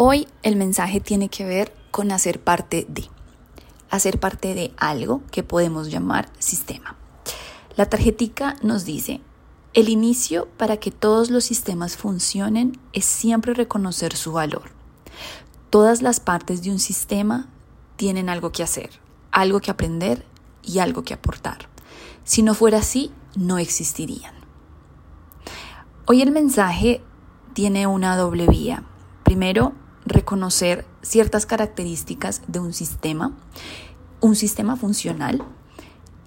Hoy el mensaje tiene que ver con hacer parte de, hacer parte de algo que podemos llamar sistema. La tarjetica nos dice, el inicio para que todos los sistemas funcionen es siempre reconocer su valor. Todas las partes de un sistema tienen algo que hacer, algo que aprender y algo que aportar. Si no fuera así, no existirían. Hoy el mensaje tiene una doble vía. Primero, reconocer ciertas características de un sistema, un sistema funcional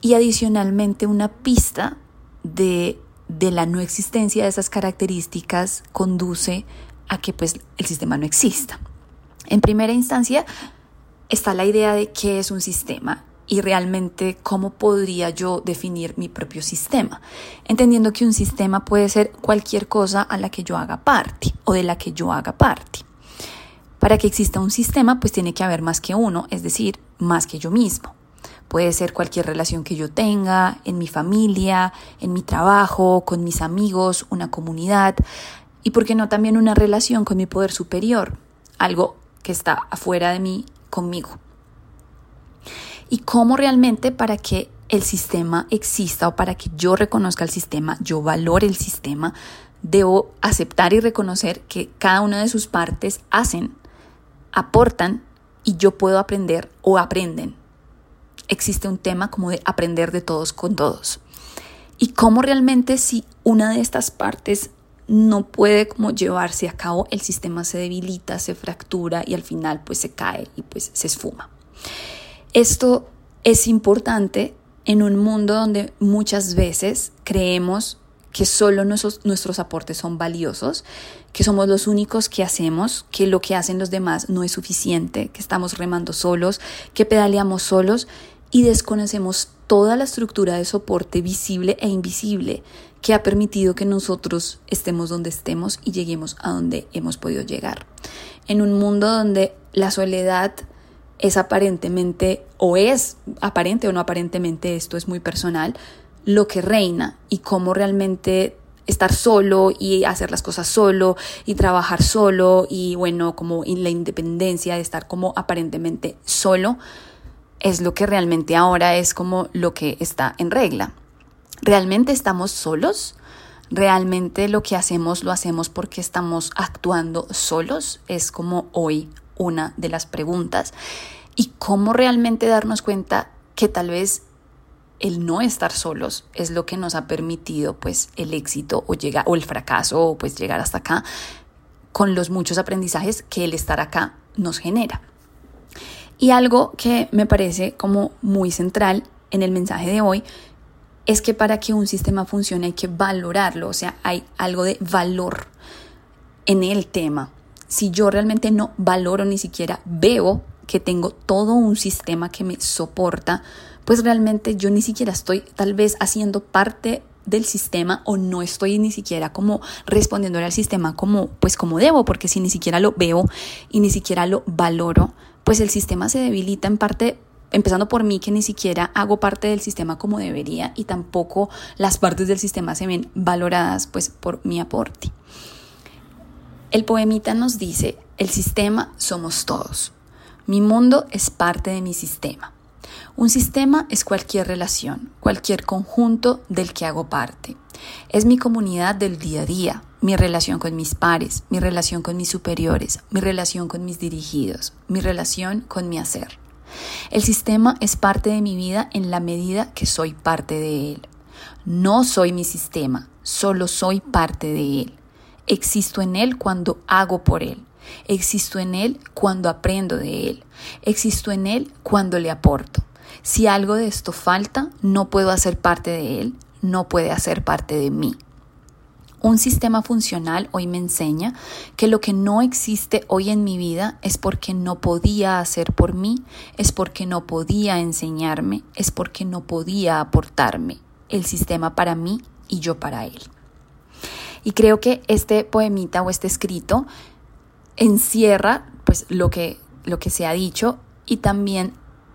y adicionalmente una pista de, de la no existencia de esas características conduce a que pues el sistema no exista. En primera instancia está la idea de qué es un sistema y realmente cómo podría yo definir mi propio sistema, entendiendo que un sistema puede ser cualquier cosa a la que yo haga parte o de la que yo haga parte. Para que exista un sistema, pues tiene que haber más que uno, es decir, más que yo mismo. Puede ser cualquier relación que yo tenga, en mi familia, en mi trabajo, con mis amigos, una comunidad y, por qué no, también una relación con mi poder superior, algo que está afuera de mí conmigo. Y cómo realmente para que el sistema exista o para que yo reconozca el sistema, yo valore el sistema, debo aceptar y reconocer que cada una de sus partes hacen aportan y yo puedo aprender o aprenden. Existe un tema como de aprender de todos con todos. Y cómo realmente si una de estas partes no puede como llevarse a cabo, el sistema se debilita, se fractura y al final pues se cae y pues se esfuma. Esto es importante en un mundo donde muchas veces creemos que solo nuestros, nuestros aportes son valiosos, que somos los únicos que hacemos, que lo que hacen los demás no es suficiente, que estamos remando solos, que pedaleamos solos y desconocemos toda la estructura de soporte visible e invisible que ha permitido que nosotros estemos donde estemos y lleguemos a donde hemos podido llegar. En un mundo donde la soledad es aparentemente o es aparente o no aparentemente, esto es muy personal, lo que reina y cómo realmente estar solo y hacer las cosas solo y trabajar solo y bueno, como la independencia de estar como aparentemente solo es lo que realmente ahora es como lo que está en regla. ¿Realmente estamos solos? ¿Realmente lo que hacemos lo hacemos porque estamos actuando solos? Es como hoy una de las preguntas. ¿Y cómo realmente darnos cuenta que tal vez el no estar solos es lo que nos ha permitido pues el éxito o, o el fracaso o pues llegar hasta acá con los muchos aprendizajes que el estar acá nos genera. Y algo que me parece como muy central en el mensaje de hoy es que para que un sistema funcione hay que valorarlo, o sea, hay algo de valor en el tema. Si yo realmente no valoro ni siquiera veo que tengo todo un sistema que me soporta, pues realmente yo ni siquiera estoy tal vez haciendo parte del sistema o no estoy ni siquiera como respondiendo al sistema como pues como debo, porque si ni siquiera lo veo y ni siquiera lo valoro, pues el sistema se debilita en parte empezando por mí que ni siquiera hago parte del sistema como debería y tampoco las partes del sistema se ven valoradas pues por mi aporte. El poemita nos dice, el sistema somos todos. Mi mundo es parte de mi sistema. Un sistema es cualquier relación, cualquier conjunto del que hago parte. Es mi comunidad del día a día, mi relación con mis pares, mi relación con mis superiores, mi relación con mis dirigidos, mi relación con mi hacer. El sistema es parte de mi vida en la medida que soy parte de él. No soy mi sistema, solo soy parte de él. Existo en él cuando hago por él. Existo en Él cuando aprendo de Él. Existo en Él cuando le aporto. Si algo de esto falta, no puedo hacer parte de Él, no puede hacer parte de mí. Un sistema funcional hoy me enseña que lo que no existe hoy en mi vida es porque no podía hacer por mí, es porque no podía enseñarme, es porque no podía aportarme el sistema para mí y yo para él. Y creo que este poemita o este escrito encierra pues lo que, lo que se ha dicho y también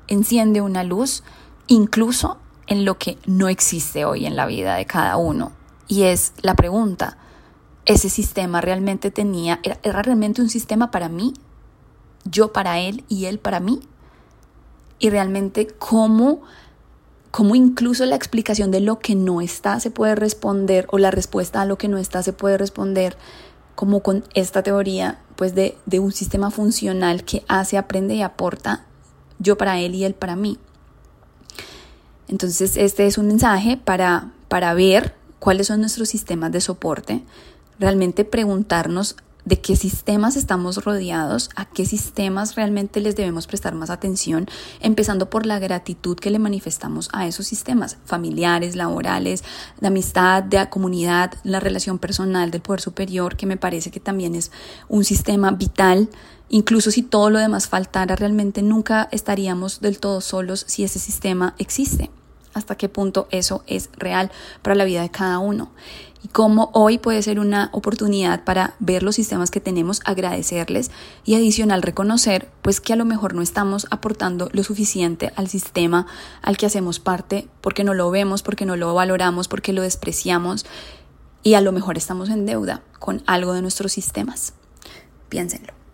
enciende una luz incluso en lo que no existe hoy en la vida de cada uno. Y es la pregunta, ¿ese sistema realmente tenía, era, realmente un sistema para mí? yo para él y él para mí. Y realmente cómo, cómo incluso la explicación de lo que no está se puede responder o la respuesta a lo que no está se puede responder como con esta teoría pues de, de un sistema funcional que hace, aprende y aporta yo para él y él para mí. Entonces este es un mensaje para, para ver cuáles son nuestros sistemas de soporte, realmente preguntarnos de qué sistemas estamos rodeados, a qué sistemas realmente les debemos prestar más atención, empezando por la gratitud que le manifestamos a esos sistemas familiares, laborales, de amistad, de comunidad, la relación personal del poder superior, que me parece que también es un sistema vital. Incluso si todo lo demás faltara, realmente nunca estaríamos del todo solos si ese sistema existe hasta qué punto eso es real para la vida de cada uno y cómo hoy puede ser una oportunidad para ver los sistemas que tenemos, agradecerles y adicional reconocer pues que a lo mejor no estamos aportando lo suficiente al sistema al que hacemos parte porque no lo vemos, porque no lo valoramos, porque lo despreciamos y a lo mejor estamos en deuda con algo de nuestros sistemas. Piénsenlo.